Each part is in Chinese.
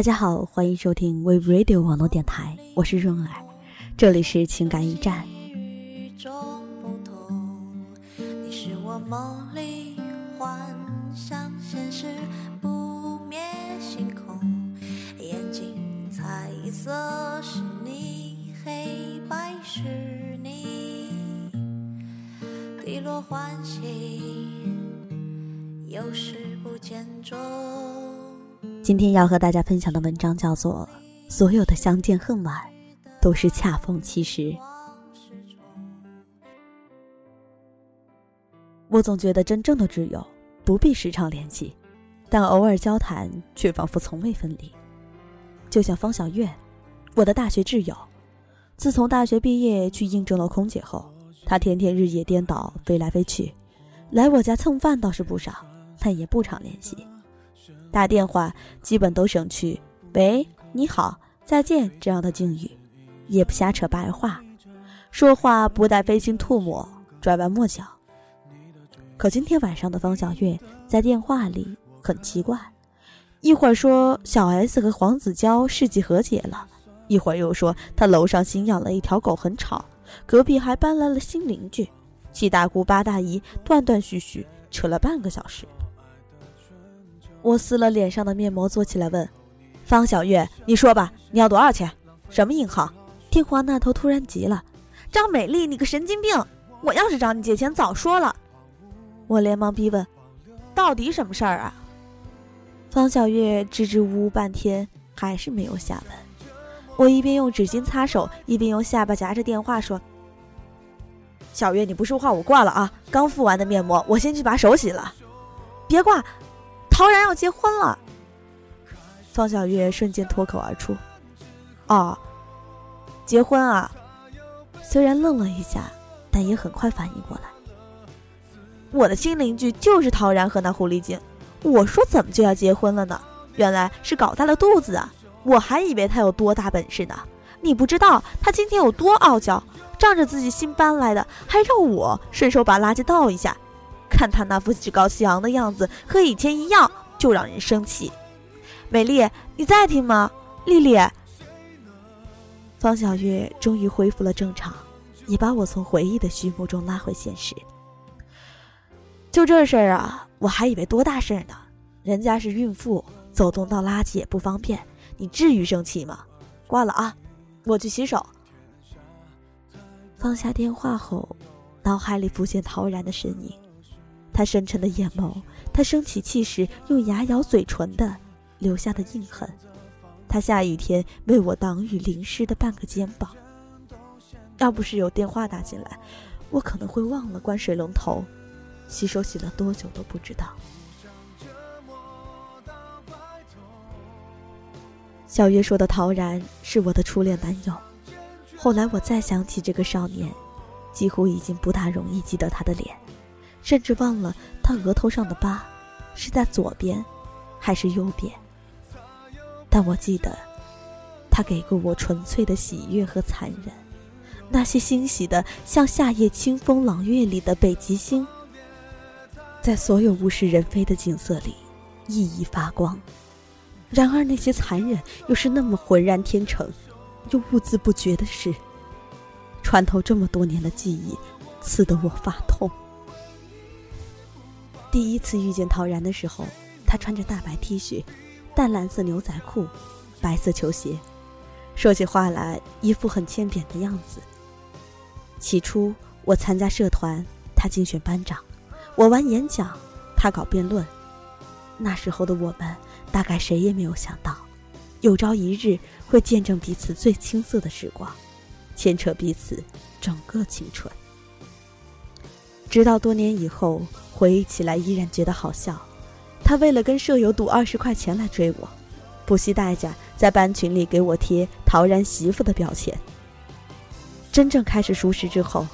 大家好，欢迎收听 We Radio 网络电台，我是润儿，这里是情感驿站。与众不同，你是我梦里幻想现实不灭星空，眼睛彩色是你，黑白是你，滴落欢喜，有时不见踪。今天要和大家分享的文章叫做《所有的相见恨晚，都是恰逢其时》。我总觉得真正的挚友不必时常联系，但偶尔交谈却仿佛从未分离。就像方小月，我的大学挚友。自从大学毕业去应征了空姐后，她天天日夜颠倒，飞来飞去，来我家蹭饭倒是不少，但也不常联系。打电话基本都省去“喂，你好，再见”这样的敬语，也不瞎扯白话，说话不带飞心吐沫、拐弯抹角。可今天晚上的方小月在电话里很奇怪，一会儿说小 S 和黄子佼世纪和解了，一会儿又说他楼上新养了一条狗很吵，隔壁还搬来了新邻居，七大姑八大姨断断续续扯了半个小时。我撕了脸上的面膜，坐起来问：“方小月，你说吧，你要多少钱？什么银行？”电话那头突然急了：“张美丽，你个神经病！我要是找你借钱，早说了。”我连忙逼问：“到底什么事儿啊？”方小月支支吾吾半天，还是没有下文。我一边用纸巾擦手，一边用下巴夹着电话说：“小月，你不说话，我挂了啊！刚敷完的面膜，我先去把手洗了。别挂。”陶然要结婚了，方小月瞬间脱口而出：“哦，结婚啊！”虽然愣了一下，但也很快反应过来。我的新邻居就是陶然和那狐狸精。我说怎么就要结婚了呢？原来是搞大了肚子啊！我还以为他有多大本事呢。你不知道他今天有多傲娇，仗着自己新搬来的，还让我顺手把垃圾倒一下。看他那副趾高气扬的样子，和以前一样，就让人生气。美丽，你在听吗？丽丽，方小月终于恢复了正常，也把我从回忆的序幕中拉回现实。就这事儿啊，我还以为多大事儿呢。人家是孕妇，走动倒垃圾也不方便，你至于生气吗？挂了啊，我去洗手。放下电话后，脑海里浮现陶然的身影。他深沉的眼眸，他生起气时用牙咬嘴唇的留下的印痕，他下雨天为我挡雨淋湿的半个肩膀。要不是有电话打进来，我可能会忘了关水龙头，洗手洗了多久都不知道。小月说的陶然是我的初恋男友，后来我再想起这个少年，几乎已经不大容易记得他的脸。甚至忘了他额头上的疤是在左边还是右边，但我记得他给过我纯粹的喜悦和残忍，那些欣喜的像夏夜清风朗月里的北极星，在所有物是人非的景色里熠熠发光；然而那些残忍又是那么浑然天成，又不自不觉的事，穿透这么多年的记忆，刺得我发痛。第一次遇见陶然的时候，他穿着大白 T 恤、淡蓝色牛仔裤、白色球鞋，说起话来一副很欠扁的样子。起初我参加社团，他竞选班长；我玩演讲，他搞辩论。那时候的我们，大概谁也没有想到，有朝一日会见证彼此最青涩的时光，牵扯彼此整个青春。直到多年以后。回忆起来依然觉得好笑，他为了跟舍友赌二十块钱来追我，不惜代价在班群里给我贴“陶然媳妇”的标签。真正开始熟识之后，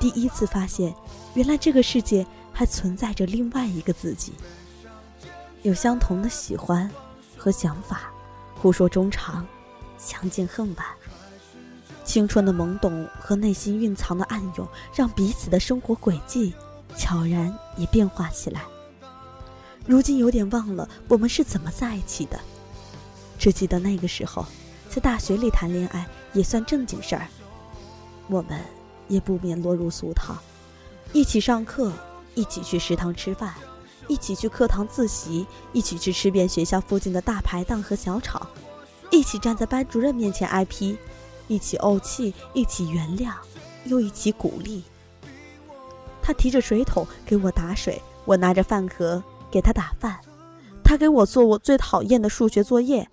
第一次发现，原来这个世界还存在着另外一个自己，有相同的喜欢和想法，互说衷肠，相见恨晚。青春的懵懂和内心蕴藏的暗涌，让彼此的生活轨迹。悄然也变化起来。如今有点忘了我们是怎么在一起的，只记得那个时候，在大学里谈恋爱也算正经事儿。我们也不免落入俗套，一起上课，一起去食堂吃饭，一起去课堂自习，一起去吃遍学校附近的大排档和小炒，一起站在班主任面前挨批，一起怄气，一起原谅，又一起鼓励。他提着水桶给我打水，我拿着饭盒给他打饭。他给我做我最讨厌的数学作业，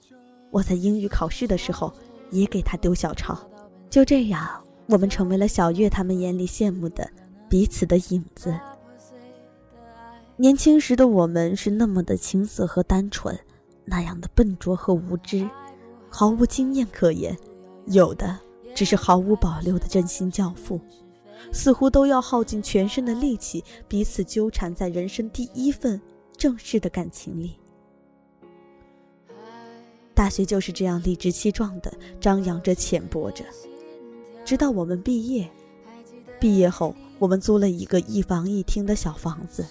我在英语考试的时候也给他丢小抄。就这样，我们成为了小月他们眼里羡慕的彼此的影子。年轻时的我们是那么的青涩和单纯，那样的笨拙和无知，毫无经验可言，有的只是毫无保留的真心交付。似乎都要耗尽全身的力气，彼此纠缠在人生第一份正式的感情里。大学就是这样理直气壮的张扬着、浅薄着，直到我们毕业。毕业后，我们租了一个一房一厅的小房子，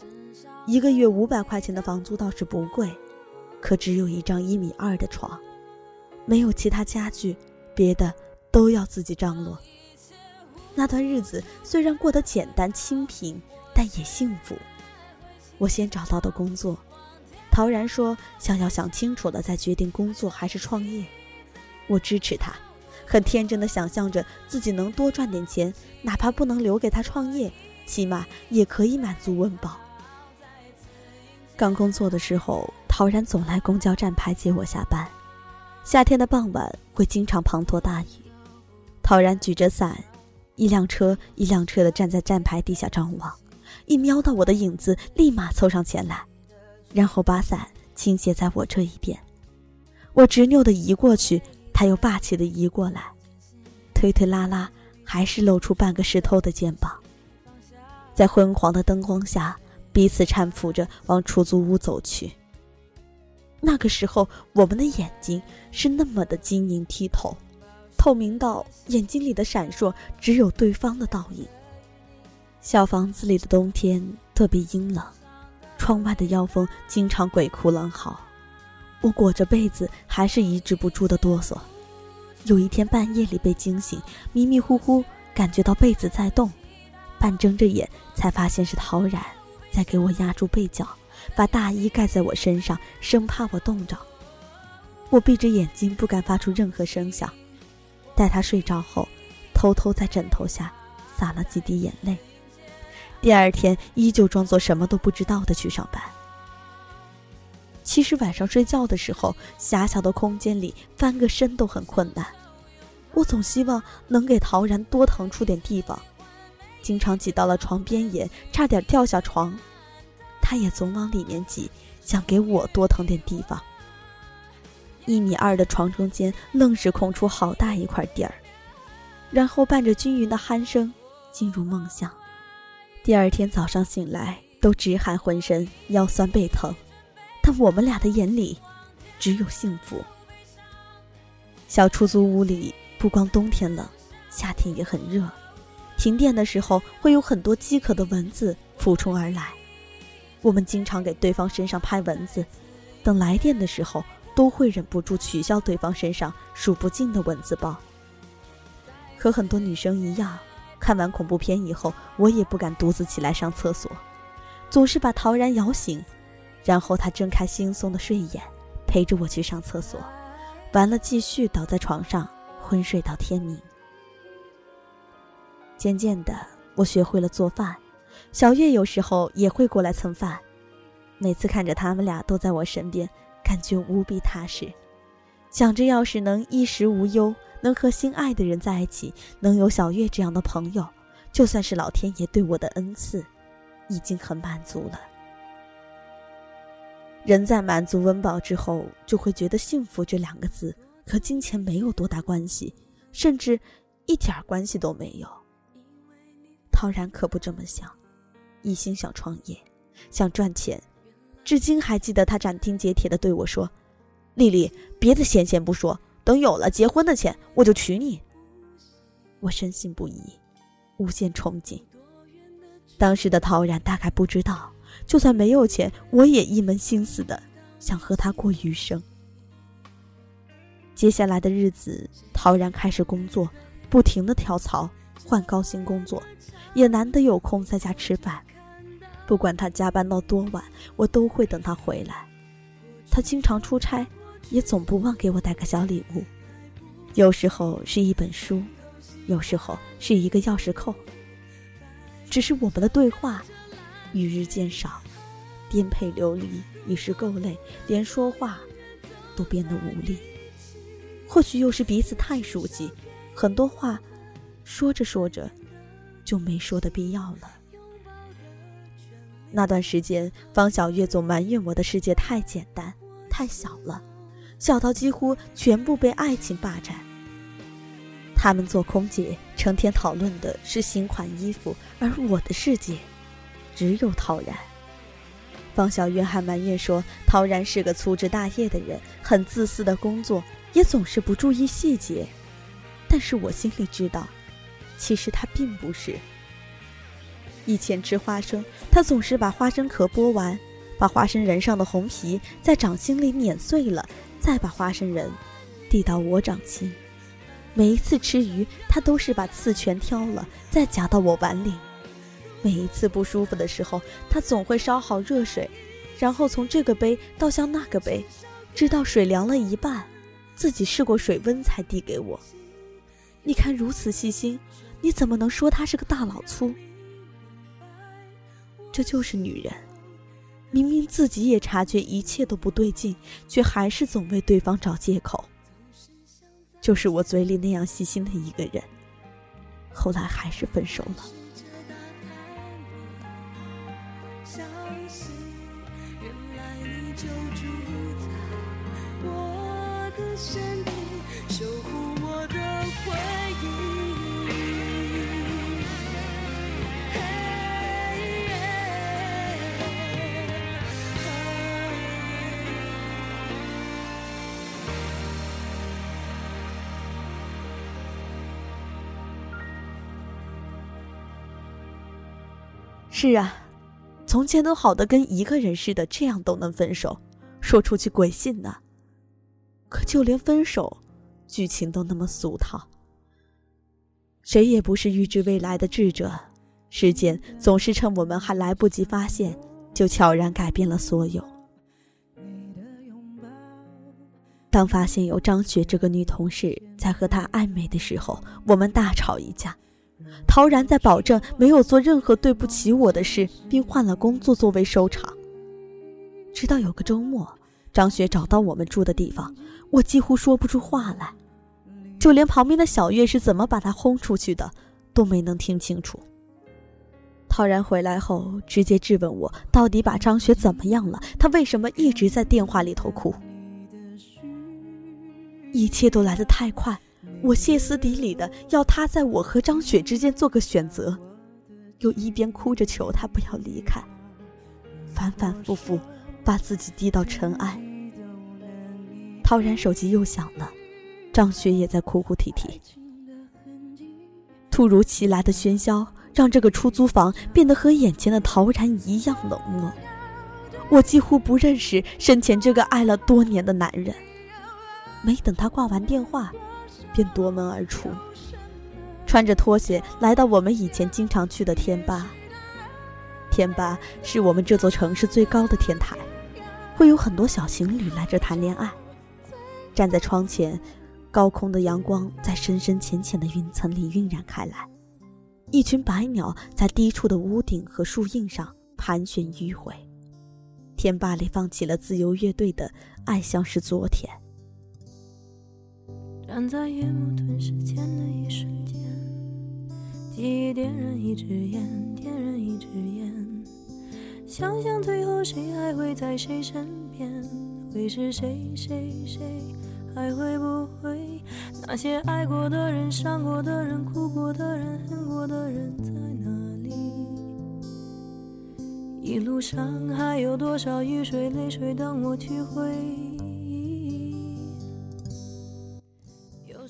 一个月五百块钱的房租倒是不贵，可只有一张一米二的床，没有其他家具，别的都要自己张罗。那段日子虽然过得简单清贫，但也幸福。我先找到的工作，陶然说想要想清楚了再决定工作还是创业。我支持他，很天真的想象着自己能多赚点钱，哪怕不能留给他创业，起码也可以满足温饱。刚工作的时候，陶然总来公交站牌接我下班。夏天的傍晚会经常滂沱大雨，陶然举着伞。一辆车一辆车的站在站牌底下张望，一瞄到我的影子，立马凑上前来，然后把伞倾斜在我这一边。我执拗的移过去，他又霸气的移过来，推推拉拉，还是露出半个湿透的肩膀。在昏黄的灯光下，彼此搀扶着往出租屋走去。那个时候，我们的眼睛是那么的晶莹剔透。透明到眼睛里的闪烁只有对方的倒影。小房子里的冬天特别阴冷，窗外的妖风经常鬼哭狼嚎，我裹着被子还是抑制不住的哆嗦。有一天半夜里被惊醒，迷迷糊糊感觉到被子在动，半睁着眼才发现是陶然在给我压住被角，把大衣盖在我身上，生怕我冻着。我闭着眼睛不敢发出任何声响。待他睡着后，偷偷在枕头下洒了几滴眼泪。第二天依旧装作什么都不知道的去上班。其实晚上睡觉的时候，狭小的空间里翻个身都很困难。我总希望能给陶然多腾出点地方，经常挤到了床边沿，差点掉下床。他也总往里面挤，想给我多腾点地方。一米二的床中间，愣是空出好大一块地儿，然后伴着均匀的鼾声进入梦乡。第二天早上醒来，都直喊浑身腰酸背疼，但我们俩的眼里只有幸福。小出租屋里，不光冬天冷，夏天也很热。停电的时候，会有很多饥渴的蚊子俯冲而来，我们经常给对方身上拍蚊子，等来电的时候。都会忍不住取笑对方身上数不尽的蚊子包。和很多女生一样，看完恐怖片以后，我也不敢独自起来上厕所，总是把陶然摇醒，然后他睁开惺忪的睡眼，陪着我去上厕所，完了继续倒在床上昏睡到天明。渐渐的，我学会了做饭，小月有时候也会过来蹭饭，每次看着他们俩都在我身边。感觉无比踏实，想着要是能衣食无忧，能和心爱的人在一起，能有小月这样的朋友，就算是老天爷对我的恩赐，已经很满足了。人在满足温饱之后，就会觉得幸福这两个字和金钱没有多大关系，甚至一点关系都没有。陶然可不这么想，一心想创业，想赚钱。至今还记得他斩钉截铁地对我说：“丽丽，别的闲钱不说，等有了结婚的钱，我就娶你。”我深信不疑，无限憧憬。当时的陶然大概不知道，就算没有钱，我也一门心思的想和他过余生。接下来的日子，陶然开始工作，不停的跳槽换高薪工作，也难得有空在家吃饭。不管他加班到多晚，我都会等他回来。他经常出差，也总不忘给我带个小礼物，有时候是一本书，有时候是一个钥匙扣。只是我们的对话，与日渐少，颠沛流离已是够累，连说话都变得无力。或许又是彼此太熟悉，很多话说着说着就没说的必要了。那段时间，方小月总埋怨我的世界太简单、太小了，小到几乎全部被爱情霸占。他们做空姐，成天讨论的是新款衣服，而我的世界只有陶然。方小月还埋怨说，陶然是个粗枝大叶的人，很自私的工作，也总是不注意细节。但是我心里知道，其实他并不是。以前吃花生，他总是把花生壳剥完，把花生仁上的红皮在掌心里碾碎了，再把花生仁递到我掌心。每一次吃鱼，他都是把刺全挑了，再夹到我碗里。每一次不舒服的时候，他总会烧好热水，然后从这个杯倒向那个杯，直到水凉了一半，自己试过水温才递给我。你看如此细心，你怎么能说他是个大老粗？这就是女人，明明自己也察觉一切都不对劲，却还是总为对方找借口。就是我嘴里那样细心的一个人，后来还是分手了。是啊，从前都好的跟一个人似的，这样都能分手，说出去鬼信呢。可就连分手，剧情都那么俗套。谁也不是预知未来的智者，时间总是趁我们还来不及发现，就悄然改变了所有。当发现有张雪这个女同事在和他暧昧的时候，我们大吵一架。陶然在保证没有做任何对不起我的事，并换了工作作为收场。直到有个周末，张雪找到我们住的地方，我几乎说不出话来，就连旁边的小月是怎么把她轰出去的，都没能听清楚。陶然回来后，直接质问我到底把张雪怎么样了，她为什么一直在电话里头哭？一切都来得太快。我歇斯底里的要他在我和张雪之间做个选择，又一边哭着求他不要离开，反反复复把自己低到尘埃。陶然手机又响了，张雪也在哭哭啼啼。突如其来的喧嚣让这个出租房变得和眼前的陶然一样冷漠，我几乎不认识身前这个爱了多年的男人。没等他挂完电话。便夺门而出，穿着拖鞋来到我们以前经常去的天吧。天吧是我们这座城市最高的天台，会有很多小情侣来这谈恋爱。站在窗前，高空的阳光在深深浅浅的云层里晕染开来，一群白鸟在低处的屋顶和树荫上盘旋迂回。天坝里放起了自由乐队的《爱像是昨天》。站在夜幕吞噬前的一瞬间，记忆点燃一支烟，点燃一支烟。想想最后谁还会在谁身边？会是谁谁谁？还会不会那些爱过的人、伤过的人、哭过的人、恨过的人在哪里？一路上还有多少雨水、泪水等我去回忆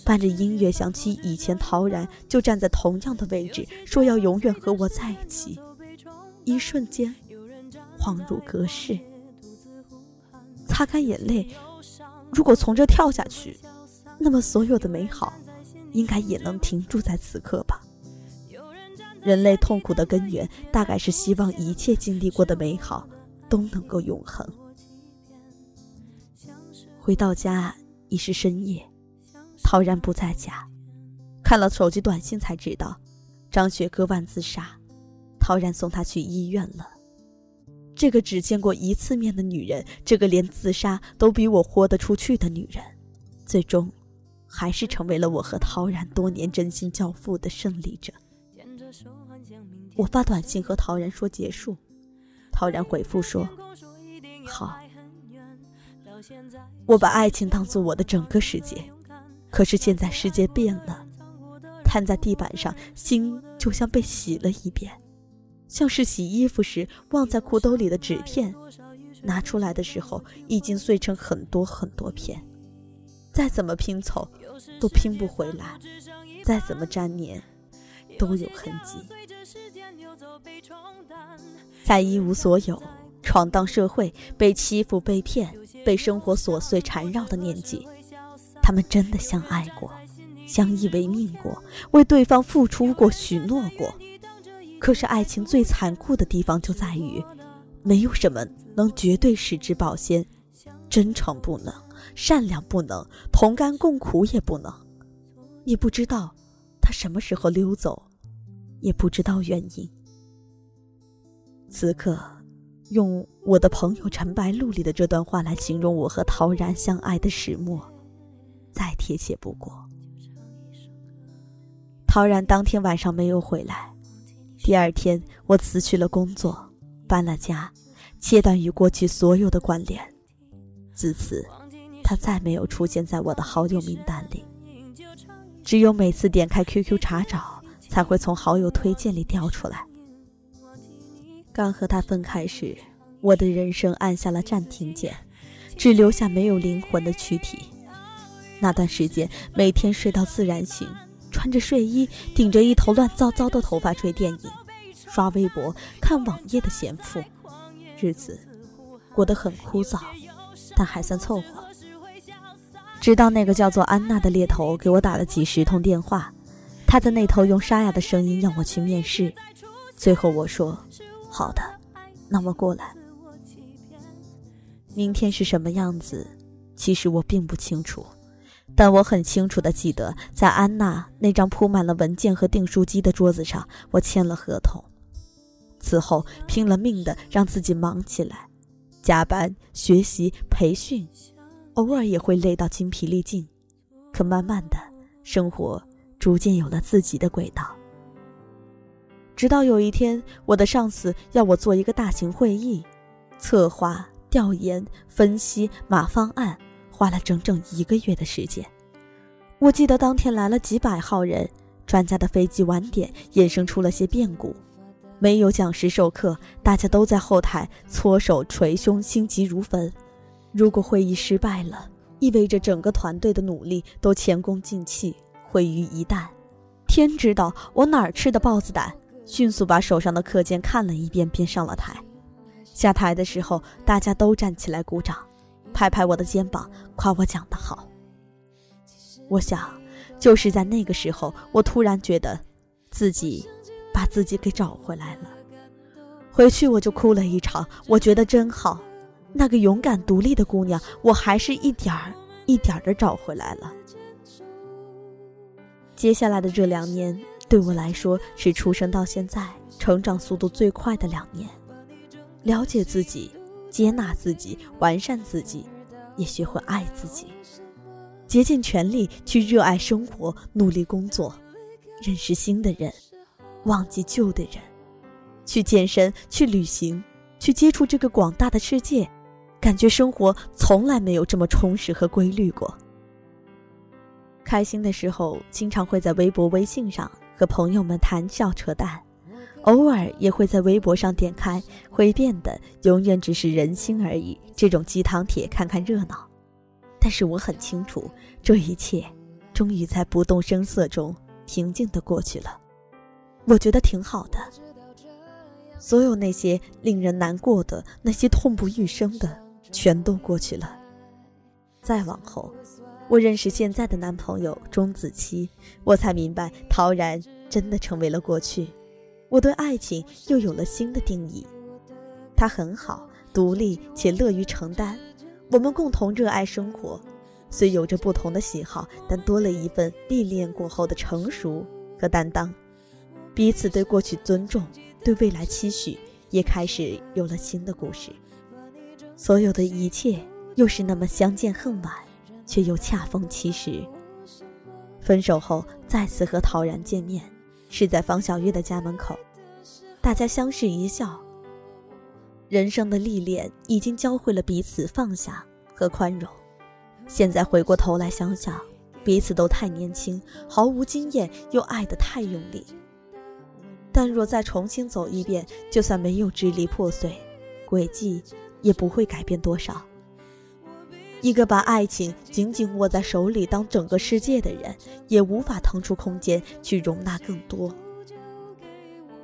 伴着音乐响起，以前陶然就站在同样的位置，说要永远和我在一起。一瞬间，恍如隔世。擦干眼泪，如果从这跳下去，那么所有的美好，应该也能停驻在此刻吧。人类痛苦的根源，大概是希望一切经历过的美好都能够永恒。回到家已是深夜，陶然不在家，看了手机短信才知道，张雪割腕自杀，陶然送她去医院了。这个只见过一次面的女人，这个连自杀都比我豁得出去的女人，最终，还是成为了我和陶然多年真心交付的胜利者。我发短信和陶然说结束，陶然回复说：“好。”我把爱情当做我的整个世界，可是现在世界变了，瘫在地板上，心就像被洗了一遍，像是洗衣服时忘在裤兜里的纸片，拿出来的时候已经碎成很多很多片，再怎么拼凑都拼不回来，再怎么粘黏都有痕迹。在一无所有，闯荡社会，被欺负，被骗，被生活琐碎缠绕的年纪，他们真的相爱过，相依为命过，为对方付出过，许诺过。可是爱情最残酷的地方就在于，没有什么能绝对使之保鲜，真诚不能，善良不能，同甘共苦也不能。你不知道他什么时候溜走，也不知道原因。此刻，用我的朋友陈白露里的这段话来形容我和陶然相爱的始末，再贴切不过。陶然当天晚上没有回来，第二天我辞去了工作，搬了家，切断与过去所有的关联。自此，他再没有出现在我的好友名单里，只有每次点开 QQ 查找，才会从好友推荐里调出来。刚和他分开时，我的人生按下了暂停键，只留下没有灵魂的躯体。那段时间，每天睡到自然醒，穿着睡衣，顶着一头乱糟糟的头发追电影、刷微博、看网页的闲赋，日子过得很枯燥，但还算凑合。直到那个叫做安娜的猎头给我打了几十通电话，他在那头用沙哑的声音要我去面试，最后我说。好的，那么过来。明天是什么样子？其实我并不清楚，但我很清楚的记得，在安娜那张铺满了文件和订书机的桌子上，我签了合同。此后拼了命的让自己忙起来，加班、学习、培训，偶尔也会累到精疲力尽。可慢慢的，生活逐渐有了自己的轨道。直到有一天，我的上司要我做一个大型会议，策划、调研、分析、码方案，花了整整一个月的时间。我记得当天来了几百号人，专家的飞机晚点衍生出了些变故，没有讲师授课，大家都在后台搓手捶胸，心急如焚。如果会议失败了，意味着整个团队的努力都前功尽弃，毁于一旦。天知道我哪儿吃的豹子胆！迅速把手上的课件看了一遍，便上了台。下台的时候，大家都站起来鼓掌，拍拍我的肩膀，夸我讲得好。我想，就是在那个时候，我突然觉得，自己把自己给找回来了。回去我就哭了一场，我觉得真好。那个勇敢独立的姑娘，我还是一点儿一点儿的找回来了。接下来的这两年。对我来说，是出生到现在成长速度最快的两年。了解自己，接纳自己，完善自己，也学会爱自己，竭尽全力去热爱生活，努力工作，认识新的人，忘记旧的人，去健身，去旅行，去接触这个广大的世界，感觉生活从来没有这么充实和规律过。开心的时候，经常会在微博、微信上。和朋友们谈笑扯淡，偶尔也会在微博上点开，会变的永远只是人心而已。这种鸡汤帖看看热闹，但是我很清楚，这一切终于在不动声色中平静的过去了。我觉得挺好的。所有那些令人难过的、那些痛不欲生的，全都过去了。再往后，我认识现在的男朋友钟子期，我才明白陶然真的成为了过去。我对爱情又有了新的定义。他很好，独立且乐于承担。我们共同热爱生活，虽有着不同的喜好，但多了一份历练过后的成熟和担当。彼此对过去尊重，对未来期许，也开始有了新的故事。所有的一切，又是那么相见恨晚，却又恰逢其时。分手后再次和陶然见面。是在方小月的家门口，大家相视一笑。人生的历练已经教会了彼此放下和宽容。现在回过头来想想，彼此都太年轻，毫无经验，又爱得太用力。但若再重新走一遍，就算没有支离破碎，轨迹也不会改变多少。一个把爱情紧紧握在手里当整个世界的人，也无法腾出空间去容纳更多。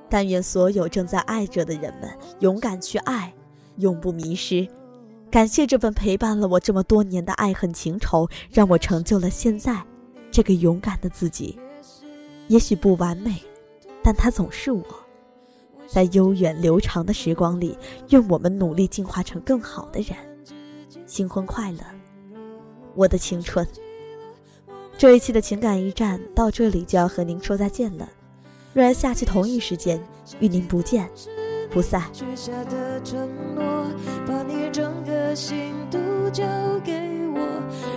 但愿所有正在爱着的人们勇敢去爱，永不迷失。感谢这份陪伴了我这么多年的爱恨情仇，让我成就了现在这个勇敢的自己。也许不完美，但它总是我。在悠远流长的时光里，愿我们努力进化成更好的人。新婚快乐。我的青春。这一期的情感驿站到这里就要和您说再见了。若然下期同一时间与您不见不散。许下的承诺把你整个心都交给我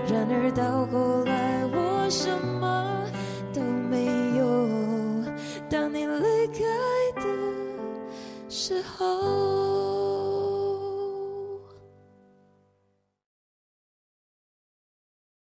然而到后来我什么都没有。当你离开的时候